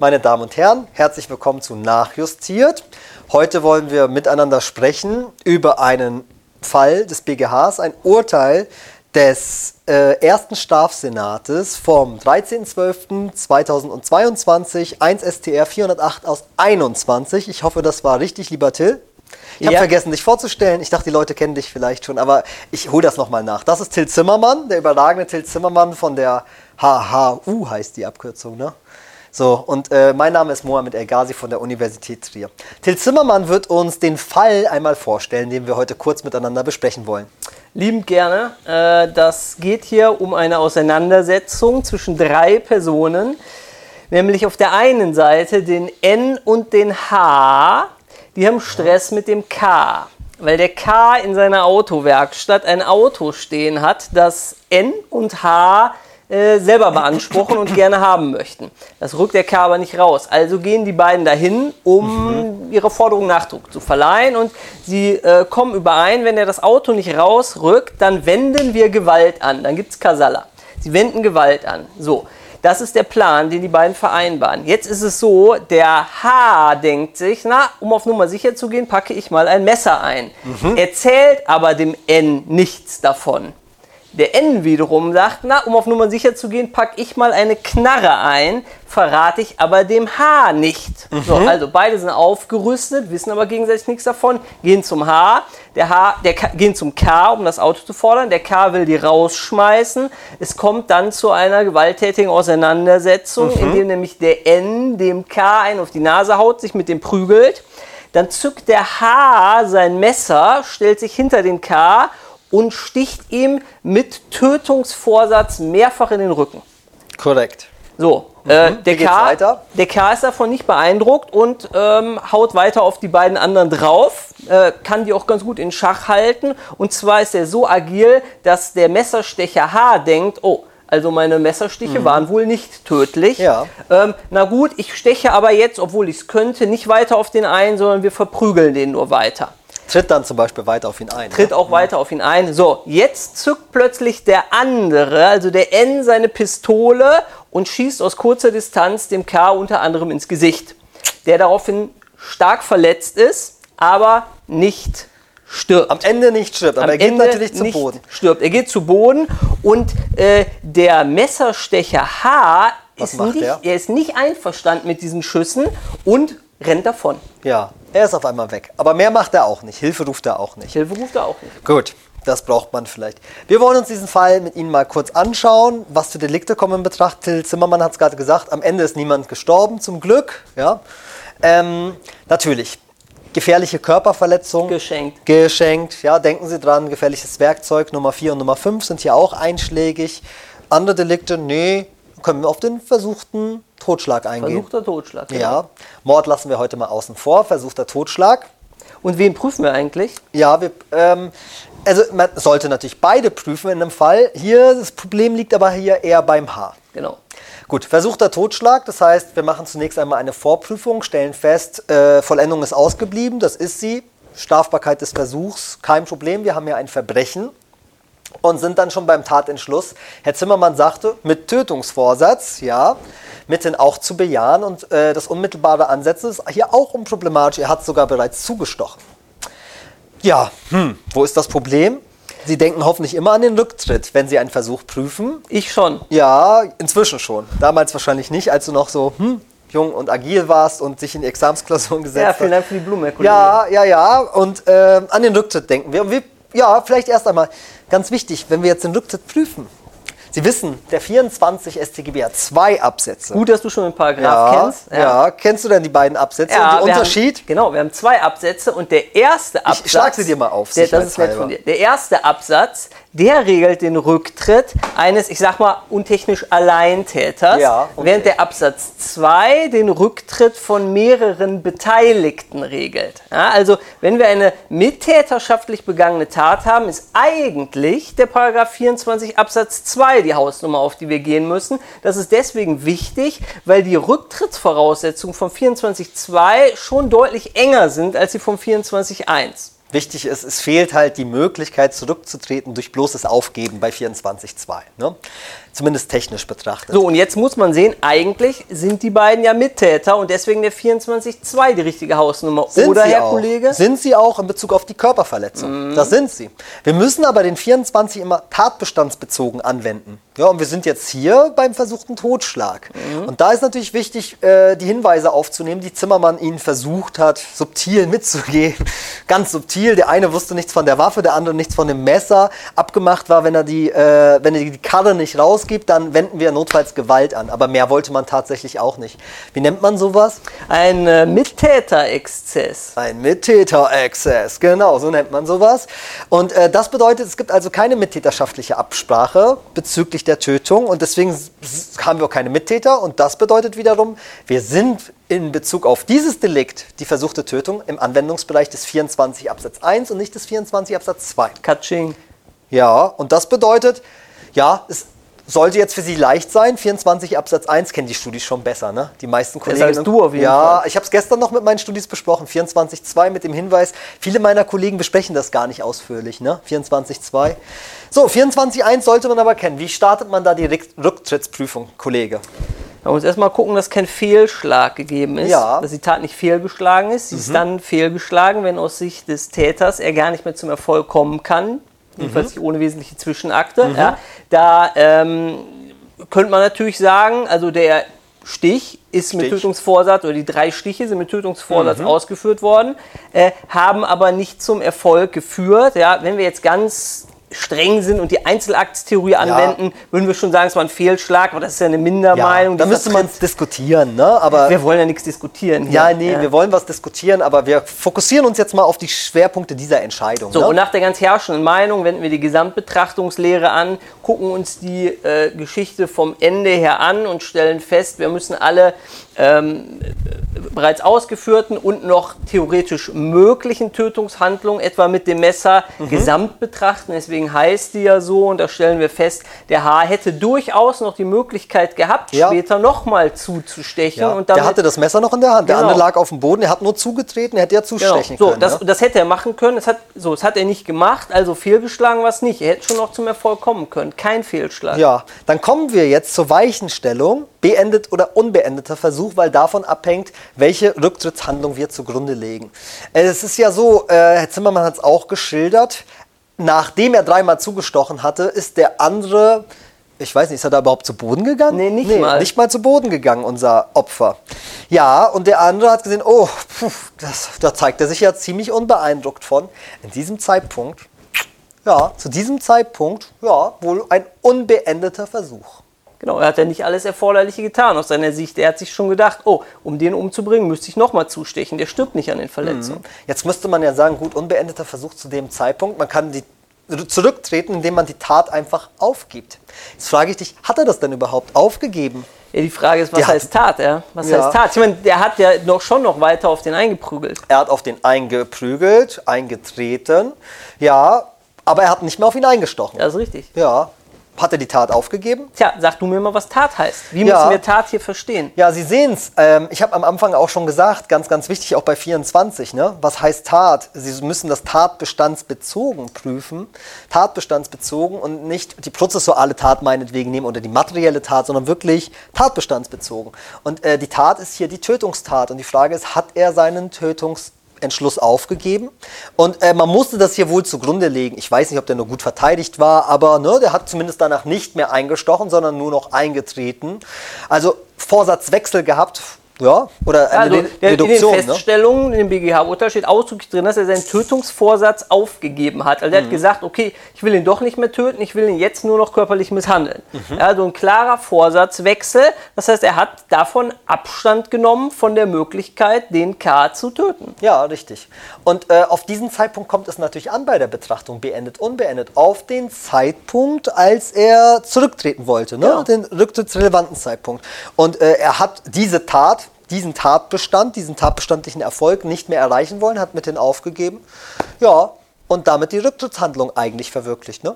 Meine Damen und Herren, herzlich willkommen zu Nachjustiert. Heute wollen wir miteinander sprechen über einen Fall des BGHs, ein Urteil des äh, ersten Strafsenates vom 13.12.2022, 1 STR 408 aus 21. Ich hoffe, das war richtig, lieber Till. Ich habe Ja. vergessen, dich vorzustellen. Ich dachte, die Leute kennen dich vielleicht schon, aber ich hole das nochmal nach. Das ist Till Zimmermann, der überragende Till Zimmermann von der HHU heißt die Abkürzung, ne? So, und äh, mein Name ist Mohamed El Ghazi von der Universität Trier. Till Zimmermann wird uns den Fall einmal vorstellen, den wir heute kurz miteinander besprechen wollen. Liebend gerne. Äh, das geht hier um eine Auseinandersetzung zwischen drei Personen, nämlich auf der einen Seite den N und den H. Die haben Stress mit dem K, weil der K in seiner Autowerkstatt ein Auto stehen hat, das N und H äh, selber beanspruchen und gerne haben möchten. Das rückt der K aber nicht raus. Also gehen die beiden dahin, um ihre Forderung Nachdruck zu verleihen und sie äh, kommen überein, wenn er das Auto nicht rausrückt, dann wenden wir Gewalt an. Dann gibt es Kasala. Sie wenden Gewalt an. So. Das ist der Plan, den die beiden vereinbaren. Jetzt ist es so, der H denkt sich, na, um auf Nummer sicher zu gehen, packe ich mal ein Messer ein. Erzählt aber dem N nichts davon. Der N wiederum sagt, na, um auf Nummer sicher zu gehen, packe ich mal eine Knarre ein, verrate ich aber dem H nicht. So, also beide sind aufgerüstet, wissen aber gegenseitig nichts davon, gehen zum H, der H, der K, gehen zum K, um das Auto zu fordern, der K will die rausschmeißen. Es kommt dann zu einer gewalttätigen Auseinandersetzung, in dem nämlich der N dem K einen auf die Nase haut, sich mit dem prügelt. Dann zückt der H sein Messer, stellt sich hinter den K und sticht ihm mit Tötungsvorsatz mehrfach in den Rücken. Korrekt. So, äh, der, K, der K ist davon nicht beeindruckt und ähm, haut weiter auf die beiden anderen drauf, äh, kann die auch ganz gut in Schach halten. Und zwar ist er so agil, dass der Messerstecher H denkt, oh, also meine Messerstiche waren wohl nicht tödlich. Mhm. Ja. Ähm, na gut, ich steche aber jetzt, obwohl ich es könnte, nicht weiter auf den einen, sondern wir verprügeln den nur weiter Tritt dann zum Beispiel weiter auf ihn ein. tritt ne? auch weiter auf ihn ein. So, jetzt zückt plötzlich der andere, also der N, seine Pistole und schießt aus kurzer Distanz dem K unter anderem ins Gesicht, der daraufhin stark verletzt ist, aber nicht stirbt. Am Ende nicht stirbt, aber Am er geht Ende natürlich zu nicht Boden. Stirbt. Er geht zu Boden und äh, der Messerstecher H Was ist nicht, er? er ist nicht einverstanden mit diesen Schüssen und rennt davon. Ja, er ist auf einmal weg. Aber mehr macht er auch nicht. Hilfe ruft er auch nicht. Hilfe ruft er auch nicht. Gut, das braucht man vielleicht. Wir wollen uns diesen Fall mit Ihnen mal kurz anschauen. Was für Delikte kommen in Betracht? Till Zimmermann hat es gerade gesagt, am Ende ist niemand gestorben, zum Glück. Ja. Ähm, natürlich, gefährliche Körperverletzung. Geschenkt. Geschenkt, ja, denken Sie dran, gefährliches Werkzeug Nummer 4 und Nummer 5 sind hier auch einschlägig. Andere Delikte, nee, können wir auf den versuchten Totschlag eingehen. Versuchter Totschlag. genau. Ja, Mord lassen wir heute mal außen vor, versuchter Totschlag. Und wen prüfen wir eigentlich? Ja, wir, ähm, also man sollte natürlich beide prüfen in einem Fall. Hier, das Problem liegt aber hier eher beim H. Genau. Gut, versuchter Totschlag, das heißt, wir machen zunächst einmal eine Vorprüfung, stellen fest, äh, Vollendung ist ausgeblieben, das ist sie. Strafbarkeit des Versuchs, kein Problem, wir haben ja ein Verbrechen und sind dann schon beim Tatentschluss. Herr Zimmermann sagte, mit Tötungsvorsatz, ja, mithin auch zu bejahen und äh, das unmittelbare Ansetzen ist hier auch unproblematisch. Er hat sogar bereits zugestochen. Ja, hm, wo ist das Problem? Sie denken hoffentlich immer an den Rücktritt, wenn Sie einen Versuch prüfen. Ich schon. Ja, inzwischen schon. Damals wahrscheinlich nicht, als du noch so hm, jung und agil warst und dich in die Examensklausuren gesetzt Ja, hast. vielen Dank für die Blume, Herr Kollege. Ja, ja, ja. Und ähm, an den Rücktritt denken wir. Und wir. Ja, vielleicht erst einmal ganz wichtig, wenn wir jetzt den Rücktritt prüfen. Sie wissen, der 24 StGB hat zwei Absätze. Gut, dass du schon den Paragraph ja, kennst. ja. kennst du denn die beiden Absätze Ja, und den Unterschied? Haben, genau, wir haben zwei Absätze und der erste Absatz. schlag sie dir mal auf, Der, das ist nett von dir. Der erste Absatz, der regelt den Rücktritt eines, ich sag mal, untechnisch Alleintäters. Ja, okay. Während der Absatz 2 den Rücktritt von mehreren Beteiligten regelt. Ja, also, wenn wir eine mittäterschaftlich begangene Tat haben, ist eigentlich der Paragraph 24 Absatz 2 die Hausnummer, auf die wir gehen müssen. Das ist deswegen wichtig, weil die Rücktrittsvoraussetzungen vom 24.2 schon deutlich enger sind als die vom 24.1. Wichtig ist, es fehlt halt die Möglichkeit zurückzutreten durch bloßes Aufgeben bei 24.2. Ne? Zumindest technisch betrachtet. So, und jetzt muss man sehen, eigentlich sind die beiden ja Mittäter und deswegen der 24.2 die richtige Hausnummer. Sind Oder, sie Herr auch. Kollege? Sind sie auch in Bezug auf die Körperverletzung. Das sind sie. Wir müssen aber den 24 immer tatbestandsbezogen anwenden. Ja, und wir sind jetzt hier beim versuchten Totschlag. Und da ist natürlich wichtig, äh, die Hinweise aufzunehmen, die Zimmermann ihnen versucht hat, subtil mitzugehen. Ganz subtil. Der eine wusste nichts von der Waffe, der andere nichts von dem Messer. Abgemacht war, wenn er die, äh, wenn er die Karre nicht rausgibt, dann wenden wir notfalls Gewalt an. Aber mehr wollte man tatsächlich auch nicht. Wie nennt man sowas? Ein äh, Mittäterexzess. Ein Mittäter-Access, genau, so nennt man sowas. Und äh, das bedeutet, es gibt also keine mittäterschaftliche Absprache bezüglich der Tötung und deswegen haben wir auch keine Mittäter und das bedeutet wiederum, wir sind in Bezug auf dieses Delikt, die versuchte Tötung, im Anwendungsbereich des 24 Absatz 1 und nicht des 24 Absatz 2. Katsching. Ja, und das bedeutet, ja, es sollte jetzt für Sie leicht sein. 24 Absatz 1 kennen die Studis schon besser, ne? Die meisten Kollegen. als du auf jeden ja, Fall. ich habe es gestern noch mit meinen Studis besprochen. 24.2 mit dem Hinweis, viele meiner Kollegen besprechen das gar nicht ausführlich, ne? 24.2. So, 24.1 sollte man aber kennen. Wie startet man da die Rück- Rücktrittsprüfung, Kollege? Man muss erstmal gucken, dass kein Fehlschlag gegeben ist, Ja. Mhm. dass die Tat nicht fehlgeschlagen ist. Sie ist dann fehlgeschlagen, wenn aus Sicht des Täters er gar nicht mehr zum Erfolg kommen kann, jedenfalls nicht ohne wesentliche Zwischenakte. Mhm. Ja, da ähm, könnte man natürlich sagen, also der Stich ist mit Stich. Mhm. Tötungsvorsatz oder die drei Stiche sind mit Tötungsvorsatz ausgeführt worden, äh, haben aber nicht zum Erfolg geführt. Ja, wenn wir jetzt ganz streng sind und die Einzelaktstheorie anwenden, würden wir schon sagen, es war ein Fehlschlag, aber das ist ja eine Mindermeinung. da die müsste man diskutieren, ne? Aber wir wollen ja nichts diskutieren. Hier. ja, nee, wir wollen was diskutieren, aber wir fokussieren uns jetzt mal auf die Schwerpunkte dieser Entscheidung. So, ne? und nach der ganz herrschenden Meinung wenden wir die Gesamtbetrachtungslehre an, gucken uns die äh, Geschichte vom Ende her an und stellen fest, wir müssen alle ähm, äh, bereits ausgeführten und noch theoretisch möglichen Tötungshandlungen, etwa mit dem Messer, Mhm. gesamt betrachten. Deswegen heißt die ja so, und da stellen wir fest, der Haar hätte durchaus noch die Möglichkeit gehabt, Ja. später nochmal zuzustechen. Ja, und der damit hatte das Messer noch in der Hand. Der Genau. andere lag auf dem Boden, er hat nur zugetreten, er hätte ja Genau. zustechen So, können. das, ne? das hätte er machen können. Das hat, so, das hat er nicht gemacht, also fehlgeschlagen war es nicht. Er hätte schon noch zum Erfolg kommen können. Kein Fehlschlag. Ja, dann kommen wir jetzt zur Weichenstellung, beendet oder unbeendeter Versuch, weil davon abhängt, welche Rücktrittshandlung wir zugrunde legen. Äh, Es ist ja so, äh, Herr Zimmermann hat es auch geschildert, nachdem er dreimal zugestochen hatte, ist der andere, ich weiß nicht, ist er da überhaupt zu Boden gegangen? Nee, nicht mal. Nicht mal zu Boden gegangen, unser Opfer. Ja, und der andere hat gesehen, oh, puh, das, da zeigt er sich ja ziemlich unbeeindruckt von. In diesem Zeitpunkt ja, zu diesem Zeitpunkt, ja, wohl ein unbeendeter Versuch. Genau, er hat ja nicht alles Erforderliche getan aus seiner Sicht. Er hat sich schon gedacht, oh, um den umzubringen, müsste ich nochmal zustechen. Der stirbt nicht an den Verletzungen. Jetzt müsste man ja sagen, gut, unbeendeter Versuch zu dem Zeitpunkt. Man kann die zurücktreten, indem man die Tat einfach aufgibt. Jetzt frage ich dich, hat er das denn überhaupt aufgegeben? Ja, die Frage ist, was Der hat- heißt Tat? Ja? Was Ja. heißt Tat? Ich meine, der hat ja noch schon noch weiter auf den eingeprügelt. Er hat auf den eingeprügelt, eingetreten, ja, aber er hat nicht mehr auf ihn eingestochen. Das ist richtig. Ja, hat er die Tat aufgegeben? Tja, sag du mir mal, was Tat heißt. Wie Ja. müssen wir Tat hier verstehen? Ja, Sie sehen es. Ähm, ich habe am Anfang auch schon gesagt, ganz, ganz wichtig, auch bei 24, ne? was heißt Tat? Sie müssen das tatbestandsbezogen prüfen. Tatbestandsbezogen und nicht die prozessuale Tat meinetwegen nehmen oder die materielle Tat, sondern wirklich tatbestandsbezogen. Und äh, die Tat ist hier die Tötungstat. Und die Frage ist, hat er seinen Tötungs Entschluss aufgegeben. Und äh, man musste das hier wohl zugrunde legen. Ich weiß nicht, ob der nur gut verteidigt war, aber ne, der hat zumindest danach nicht mehr eingestochen, sondern nur noch eingetreten. Also Vorsatzwechsel gehabt, ja, oder eine Also, Re- der, in den Reduktion. Ne? Feststellungen, in dem BGH-Urteil steht ausdrücklich drin, dass er seinen Tötungsvorsatz aufgegeben hat. Also, er Mhm. hat gesagt, okay, ich will ihn doch nicht mehr töten, ich will ihn jetzt nur noch körperlich misshandeln. Mhm. Also ein klarer Vorsatzwechsel. Das heißt, er hat davon Abstand genommen von der Möglichkeit, den K zu töten. Ja, richtig. Und äh, auf diesen Zeitpunkt kommt es natürlich an bei der Betrachtung, beendet, unbeendet. Auf den Zeitpunkt, als er zurücktreten wollte, ne? Ja. den rücktrittsrelevanten Zeitpunkt. Und äh, er hat diese Tat, diesen Tatbestand, diesen tatbestandlichen Erfolg nicht mehr erreichen wollen, hat mit den aufgegeben. Ja, und damit die Rücktrittshandlung eigentlich verwirklicht. Ne?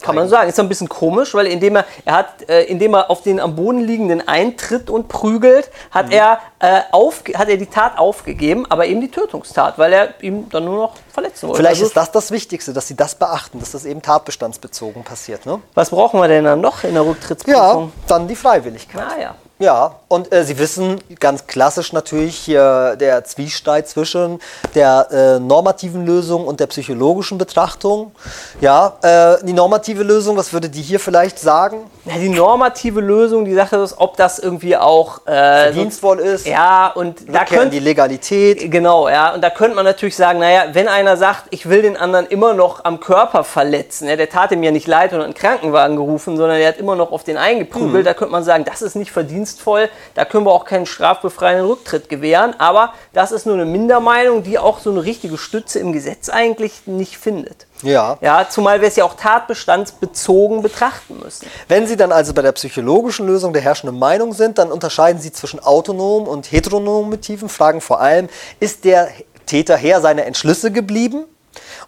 Kann man sagen. Ist ein bisschen komisch, weil indem er, er hat, äh, indem er auf den am Boden liegenden eintritt und prügelt, hat, mhm. er, äh, auf, hat er die Tat aufgegeben, aber eben die Tötungstat, weil er ihm dann nur noch verletzen wollte. Vielleicht also, ist das das Wichtigste, dass sie das beachten, dass das eben tatbestandsbezogen passiert. Ne? Was brauchen wir denn dann noch in der Rücktrittsprüfung? Ja, dann die Freiwilligkeit. Ah, ja. Ja, und äh, Sie wissen ganz klassisch natürlich hier der Zwiespalt zwischen der äh, normativen Lösung und der psychologischen Betrachtung. Ja, äh, die normative Lösung, was würde die hier vielleicht sagen? Ja, die normative Lösung, die Sache ist, ob das irgendwie auch äh, verdienstvoll ist. Ja, und da könnte die Legalität. Genau, ja, und da könnte man natürlich sagen, naja, wenn einer sagt, ich will den anderen immer noch am Körper verletzen, ja, der tat ihm ja nicht leid und hat einen Krankenwagen gerufen, sondern der hat immer noch auf den eingeprügelt, hm. da könnte man sagen, das ist nicht verdienstvoll verdienstvoll. Da können wir auch keinen strafbefreienden Rücktritt gewähren. Aber das ist nur eine Mindermeinung, die auch so eine richtige Stütze im Gesetz eigentlich nicht findet. Ja. Ja, zumal wir es ja auch tatbestandsbezogen betrachten müssen. Wenn Sie dann also bei der psychologischen Lösung der herrschenden Meinung sind, dann unterscheiden Sie zwischen autonomen und heteronomen Motiven, fragen vor allem, ist der Täter Herr seiner Entschlüsse geblieben?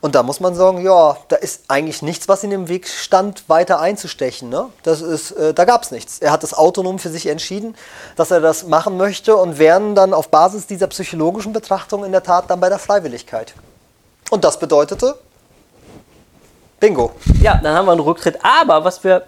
Und da muss man sagen, ja, da ist eigentlich nichts, was in dem Weg stand, weiter einzustechen. Ne? Das ist, äh, da gab es nichts. Er hat es autonom für sich entschieden, dass er das machen möchte und wären dann auf Basis dieser psychologischen Betrachtung in der Tat dann bei der Freiwilligkeit. Und das bedeutete Bingo. Ja, dann haben wir einen Rücktritt. Aber was wir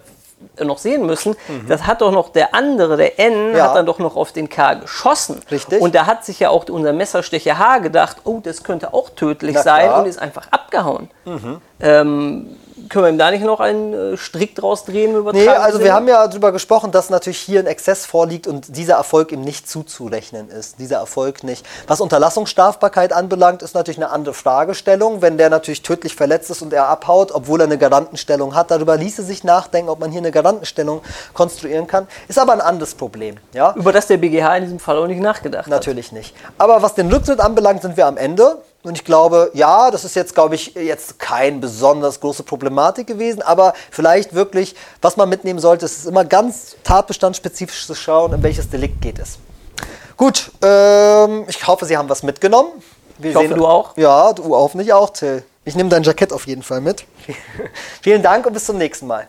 noch sehen müssen, mhm. das hat doch noch der andere, der N, ja. hat dann doch noch auf den K geschossen. Richtig. Und da hat sich ja auch unser Messerstecher H gedacht, oh, das könnte auch tödlich Na sein klar. und ist einfach abgehauen. Mhm. Ähm, können wir ihm da nicht noch einen äh, Strick draus drehen? Nee, also wir haben ja darüber gesprochen, dass natürlich hier ein Exzess vorliegt und dieser Erfolg ihm nicht zuzurechnen ist. Dieser Erfolg nicht. Was Unterlassungsstrafbarkeit anbelangt, ist natürlich eine andere Fragestellung. Wenn der natürlich tödlich verletzt ist und er abhaut, obwohl er eine Garantenstellung hat, darüber ließe sich nachdenken, ob man hier eine Garantenstellung konstruieren kann. Ist aber ein anderes Problem. Ja? Über das der BGH in diesem Fall auch nicht nachgedacht natürlich hat. Natürlich nicht. Aber was den Rücktritt anbelangt, sind wir am Ende. Und ich glaube, ja, das ist jetzt, glaube ich, jetzt kein besonders große Problematik gewesen, aber vielleicht wirklich, was man mitnehmen sollte, ist immer ganz tatbestandsspezifisch zu schauen, in welches Delikt geht es. Gut, ähm, ich hoffe, Sie haben was mitgenommen. Wir ich hoffe, sehen, du auch. Ja, du hoffentlich auch, Till. Ich nehme dein Jackett auf jeden Fall mit. Vielen Dank und bis zum nächsten Mal.